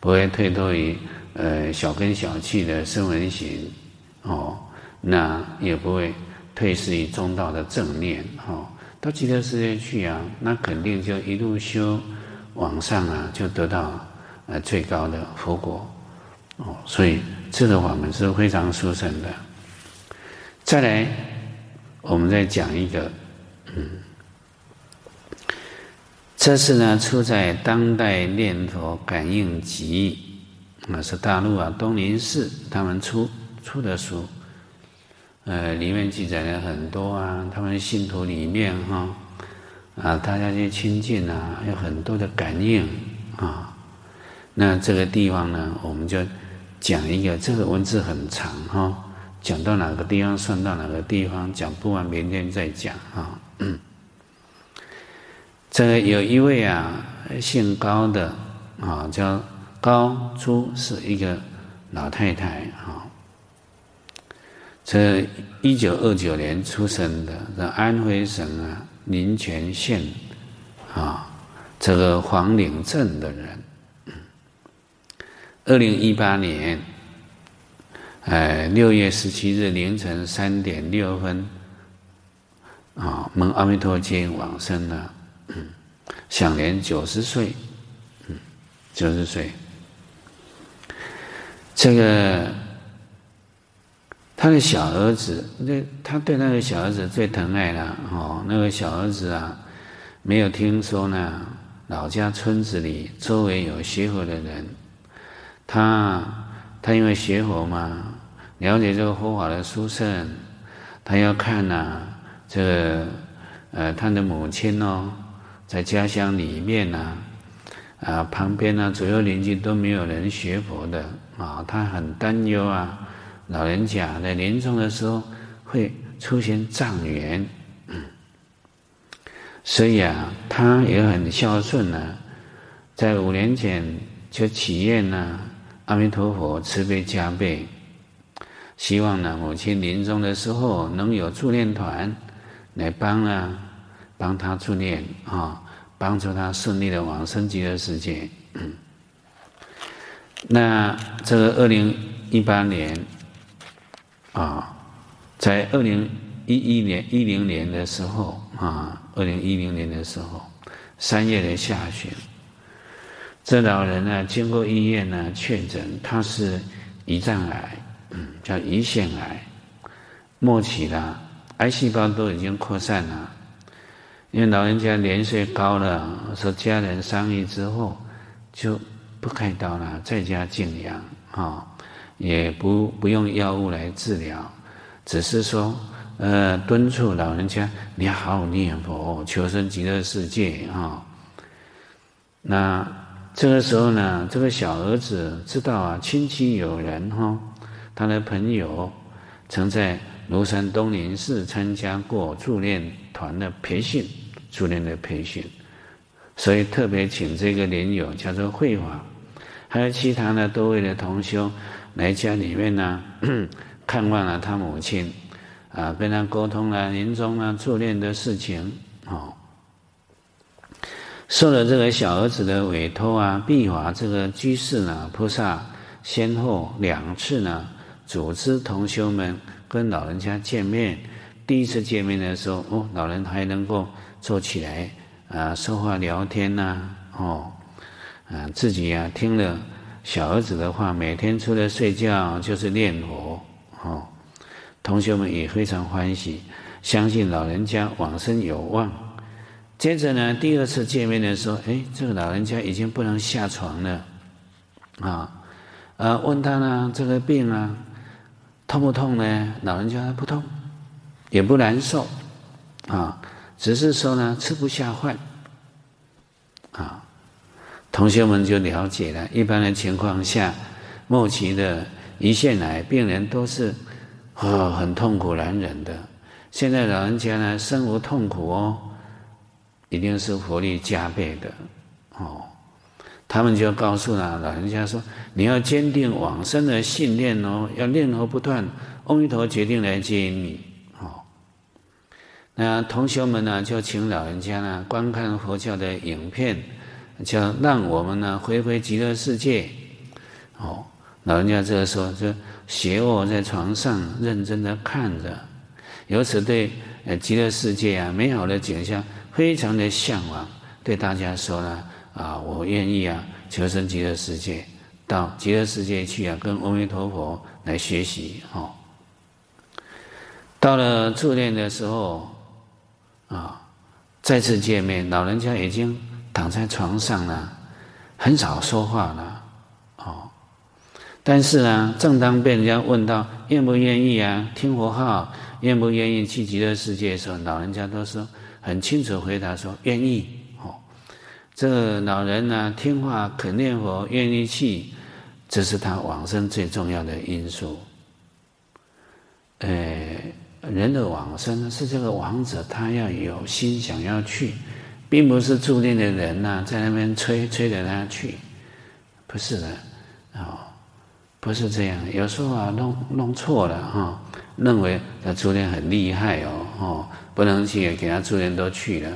不会退脱于呃小根小气的声闻行，哦，那也不会退失于中道的正念，哦，到极乐世界去啊，那肯定就一路修往上啊，就得到呃最高的佛果，哦，所以这个法门是非常殊胜的。再来，我们再讲一个，嗯。这是呢，出在《当代念佛感应集》，啊，是大陆啊东林寺他们出出的书，呃，里面记载了很多啊，他们信徒里面哈，啊，大家去亲近啊，有很多的感应啊。那这个地方呢，我们就讲一个，这个文字很长哈，讲到哪个地方算到哪个地方，讲不完，明天再讲啊。嗯 这个有一位啊，姓高的啊，叫高珠，是一个老太太啊。这一九二九年出生的，在安徽省啊临泉县啊这个黄岭镇的人。二零一八年，哎，六月十七日凌晨三点六分，啊，蒙阿弥陀经往生了。嗯，享年九十岁，嗯，九十岁。这个他的小儿子，那他对那个小儿子最疼爱了哦。那个小儿子啊，没有听说呢，老家村子里周围有学佛的人，他他因为学佛嘛，了解这个佛法的殊胜，他要看呐、这个呃，他的母亲哦。在家乡里面呢、啊，旁边呢、啊，左右邻居都没有人学佛的啊，他很担忧啊。老人家在临终的时候会出现障缘，嗯，所以啊，他也很孝顺呢、在五年前就祈愿呢，阿弥陀佛慈悲加被，希望呢，母亲临终的时候能有助念团来帮啊。帮他助念啊，帮助他顺利的往生极乐世界。那这个二零一八年啊，在二零一一年一零年的时候啊，二零一零年的时候，三月的下旬，这老人呢，经过医院呢确诊，他是胰脏癌，嗯，叫胰腺癌，末期了，癌细胞都已经扩散了。因为老人家年岁高了，说家人商议之后，就不开刀了，在家静养啊，也不不用药物来治疗，只是说，呃，敦促老人家你好好念佛，求生极乐世界啊。那这个时候呢，这个小儿子知道啊，亲戚有人哈，他的朋友曾在庐山东林寺参加过助念团的培训。助念的培训，所以特别请这个莲友叫做慧华，还有其他的多位的同修来家里面呢，看望了他母亲，啊，跟他沟通了临终啊助念的事情，哦，受了这个小儿子的委托啊，碧华这个居士呢，菩萨先后两次呢，组织同修们跟老人家见面。第一次见面的时候，哦，老人还能够。坐起来啊，说话聊天呐、啊，哦，啊，自己呀、啊、听了小儿子的话，每天除了睡觉就是念佛，哦，同学们也非常欢喜，相信老人家往生有望。接着呢，第二次见面的时候，哎，这个老人家已经不能下床了，啊，呃，问他呢，这个病啊，痛不痛呢？老人家不痛，也不难受，啊。只是说呢，吃不下饭，啊，同学们就了解了。一般的情况下，末期的胰腺癌病人都是哦很痛苦难忍的。现在老人家呢，生无痛苦哦，一定是活力加倍的哦。他们就告诉了老人家说：“你要坚定往生的信念哦，要念佛不断，阿弥陀决定来接引你哦。”那同学们呢，就请老人家呢观看佛教的影片，叫让我们呢回归极乐世界。哦，老人家这个时候就斜卧在床上，认真的看着，由此对呃极乐世界啊美好的景象非常的向往，对大家说呢啊，我愿意啊求生极乐世界，到极乐世界去啊，跟阿弥陀佛来学习哦。到了助念的时候啊，再次见面，老人家已经躺在床上呢，很少说话了哦。但是呢，正当被人家问到愿不愿意啊，听佛号，愿不愿意去极乐世界的时候，老人家都说很清楚回答说愿意。哦，这个老人呢，听话肯念佛，愿意去，这是他往生最重要的因素。呃，人的往生是这个亡者他要有心想要去，并不是助念的人呐、在那边催催着他去，不是的，哦。不是这样，有时候啊，弄弄错了哈、哦，认为他助念很厉害哦，哦，不能去给他助念都去了，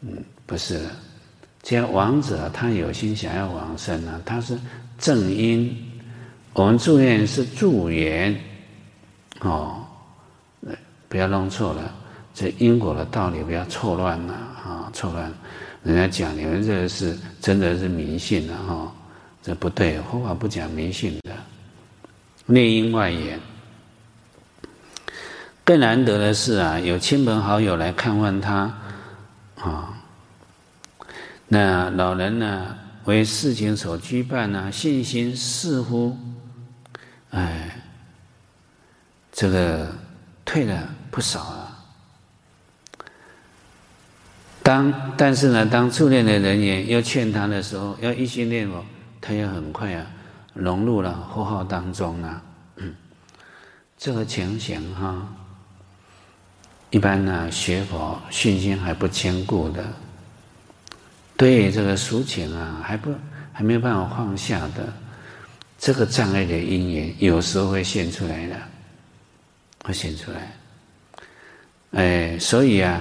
嗯，不是的，既然亡者他有心想要往生呢，他是正因，我们助念是助缘，哦，不要弄错了，这因果的道理不要错乱了啊，错乱，人家讲你们这是真的是迷信了哈。哦这不对，佛法不讲迷信的，内因外缘。更难得的是啊，有亲朋好友来看望他，啊，那老人呢为事情所羁绊呢，信心似乎，哎，这个退了不少了。当但是呢，当助念的人员又劝他的时候，要一心念佛。他也很快啊，融入了佛号当中啊。嗯，这个情形哈，一般呢学佛信心还不坚固的，对这个俗情啊还不还没有办法放下的，这个障碍的因缘有时候会现出来的，会现出来。哎，所以啊，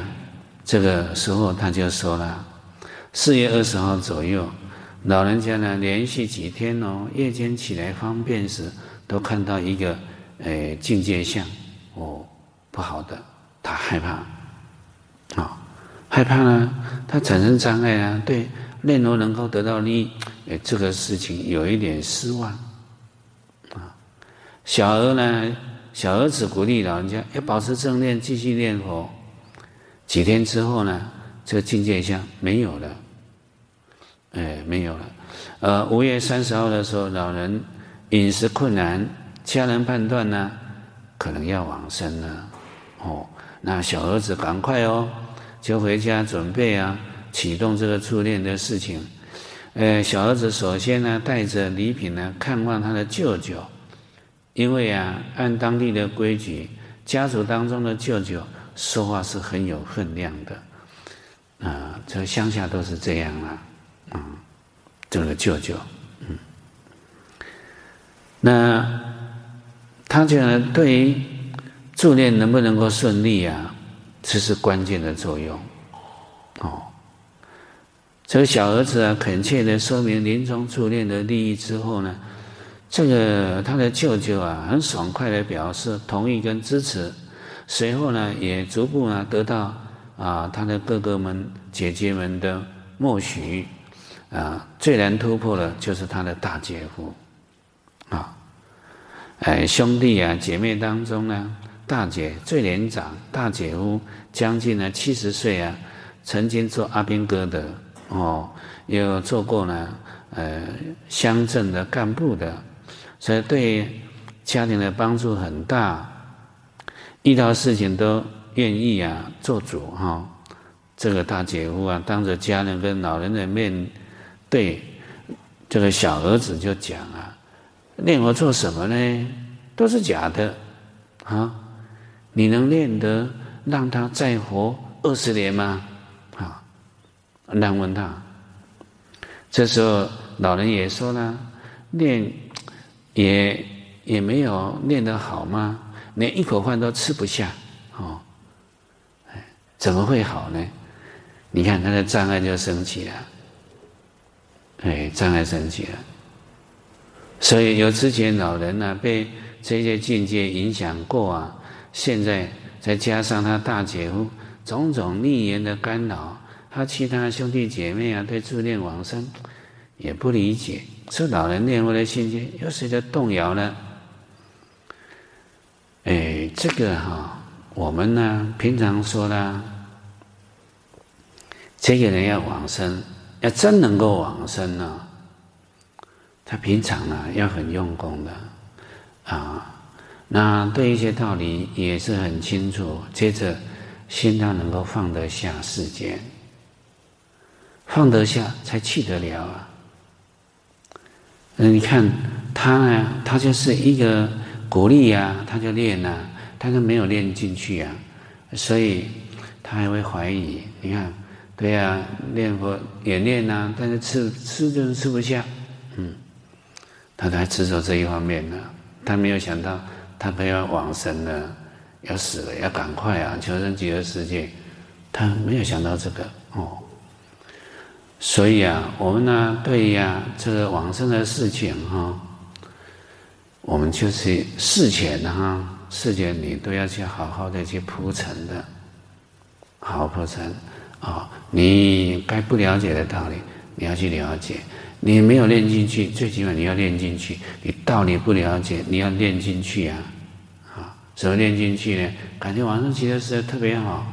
这个时候他就说了，四月二十号左右。老人家呢，连续几天哦，夜间起来方便时，都看到一个，诶，境界相，哦，不好的，他害怕，啊、害怕呢，他产生障碍啊，对念佛能够得到利益，诶，这个事情有一点失望，啊，小儿呢，小儿子鼓励老人家要保持正念，继续念佛，几天之后呢，这个境界相没有了。哎，没有了。呃，五月三十号的时候，老人饮食困难，家人判断呢，可能要往生了。哦，那小儿子赶快哦，就回家准备啊，启动这个初恋的事情。呃，小儿子首先呢，带着礼品呢，看望他的舅舅，因为啊，按当地的规矩，家族当中的舅舅说话是很有分量的。啊、呃，这乡下都是这样啊。啊，这个舅舅，嗯，那他觉得对于助念能不能够顺利啊，这是关键的作用。哦，这个小儿子啊，恳切的说明临终助念的利益之后呢，这个他的舅舅啊，很爽快的表示同意跟支持，随后呢，也逐步呢得到啊他的哥哥们姐姐们的默许。啊，最难突破的就是他的大姐夫，啊，哎，兄弟啊，姐妹当中呢，大姐最年长，大姐夫将近呢七十岁啊，曾经做阿兵哥的哦，又做过呢，呃，乡镇的干部的，所以对家庭的帮助很大，遇到事情都愿意啊做主哈、哦。这个大姐夫啊，当着家人跟老人的面。对，这个小儿子就讲啊，念佛做什么呢？都是假的，啊，你能念得让他再活二十年吗？啊，难问他。这时候老人也说了，念也也没有念得好吗？连一口饭都吃不下，哦，怎么会好呢？你看他的障碍就升起了。哎，障碍升起了。所以有之前老人呢、被这些境界影响过啊，现在再加上他大姐夫种种逆缘的干扰，他其他兄弟姐妹啊，对助念往生也不理解，说老人念佛的信心又随着动摇了。哎，这个哈、我们呢平常说啦，这个人要往生，要真能够往生呢、他平常呢要很用功的，啊，那对一些道理也是很清楚。接着，心他能够放得下世间，放得下才去得了啊。那你看他呢，他就是一个鼓励呀，他就练呐，他就没有练进去呀，所以他还会怀疑。你看，对呀，念佛也念呐，但是吃吃就是吃不下，嗯。他还执着这一方面呢，他没有想到他快要往生了，要死了，要赶快啊，求生极乐世界，他没有想到这个哦。所以啊，我们呢，对呀、这个往生的事情哈、我们就是事前哈，事前你都要去好好的去铺陈的，好好铺陈啊、你该不了解的道理，你要去了解。你没有练进去，最起码你要练进去。你道理不了解，你要练进去啊！啊，怎么练进去呢？感觉往生极乐世界特别好，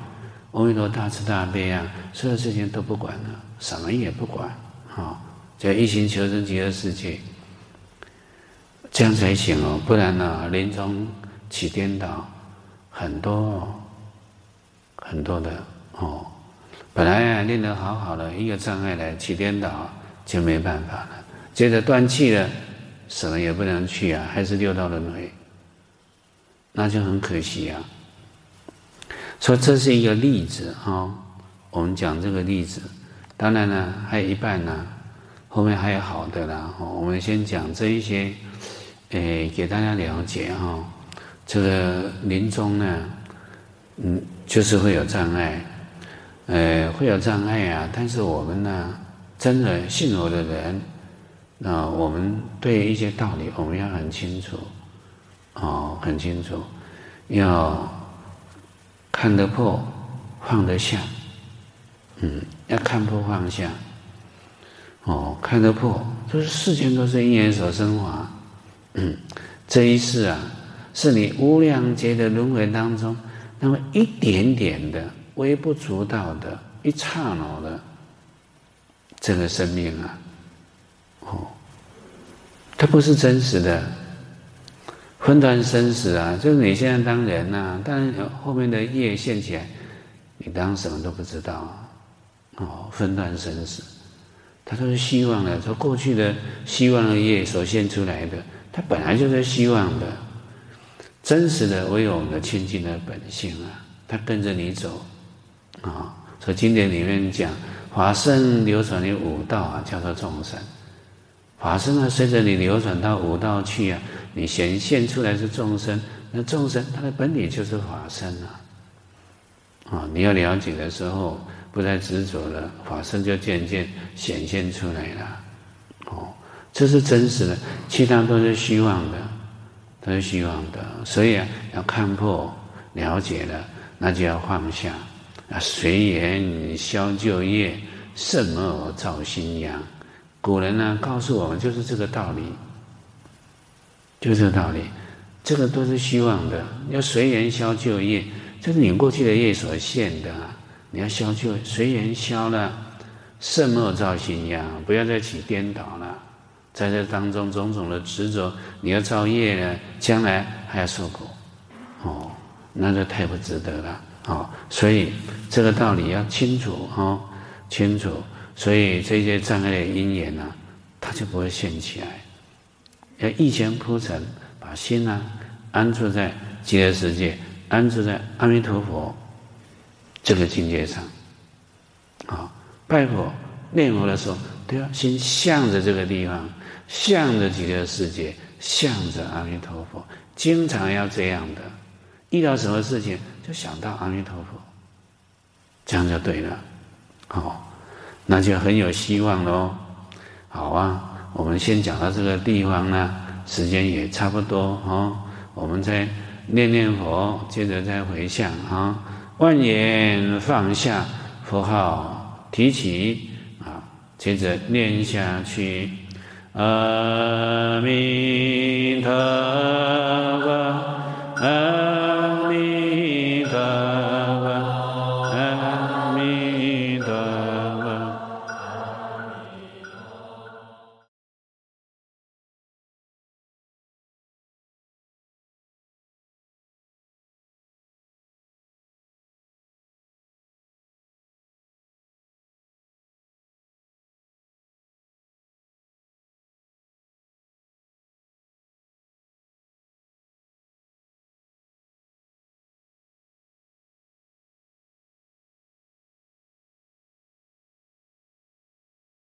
阿弥陀大慈大悲啊，所有事情都不管了，什么也不管，啊，就一心求生极乐世界，这样才行哦。不然呢，临终起颠倒，很多很多的哦。本来啊练得好好的，一个障碍来起颠倒。就没办法了，接着断气了，什么也不能去啊，还是六道轮回，那就很可惜啊。所以这是一个例子啊、我们讲这个例子，当然呢还有一半呢，后面还有好的啦。我们先讲这一些，诶，给大家了解哈、哦。这个临终呢，嗯，就是会有障碍，呃，会有障碍啊，但是我们呢。真的信佛的人，那我们对一些道理我们要很清楚，哦，很清楚，要看得破，放得下，嗯，要看破放下，哦，看得破，就是世间都是因缘所生华，嗯，这一世啊，是你无量劫的轮回当中，那么一点点的微不足道的一刹那的。这个生命啊，哦，它不是真实的，分段生死啊，就是你现在当人呐、啊，当后面的业现起来，你当什么都不知道啊，哦，分段生死，它都是希望的，从过去的希望的业所现出来的，它本来就是希望的，真实的唯有我们的清净的本性啊，它跟着你走，啊、所以经典里面讲。法身流转于五道啊，叫做众生。法身呢，随着你流转到五道去啊，你显现出来是众生。那众生它的本体就是法身啊。啊，你要了解的时候，不再执着了，法身就渐渐显现出来了。哦，这是真实的，其他都是虚妄的，都是虚妄的。所以啊，要看破了解了，那就要放下。啊，随缘消旧业，甚莫造新殃。古人呢，告诉我们就是这个道理，就这个道理。这个都是虚妄的，要随缘消旧业，这是你过去的业所现的。你要消旧，随缘消了，甚莫造新殃，不要再起颠倒了。在这当中种种的执着，你要造业呢，将来还要受苦。哦，那就太不值得了。哦，所以这个道理要清楚哦，清楚。所以这些障碍的因缘呢，它就不会现起来。要一前铺陈，把心呢安住在极乐世界，安住在阿弥陀佛这个境界上。啊，拜佛念佛的时候，都要心向着这个地方，向着极乐世界，向着阿弥陀佛，经常要这样的。遇到什么事情，就想到阿弥陀佛，这样就对了，哦，那就很有希望喽。好啊，我们先讲到这个地方呢，时间也差不多哦。我们再念念佛，接着再回向啊。万言放下，佛号提起啊，接着念下去。 아미타바 아미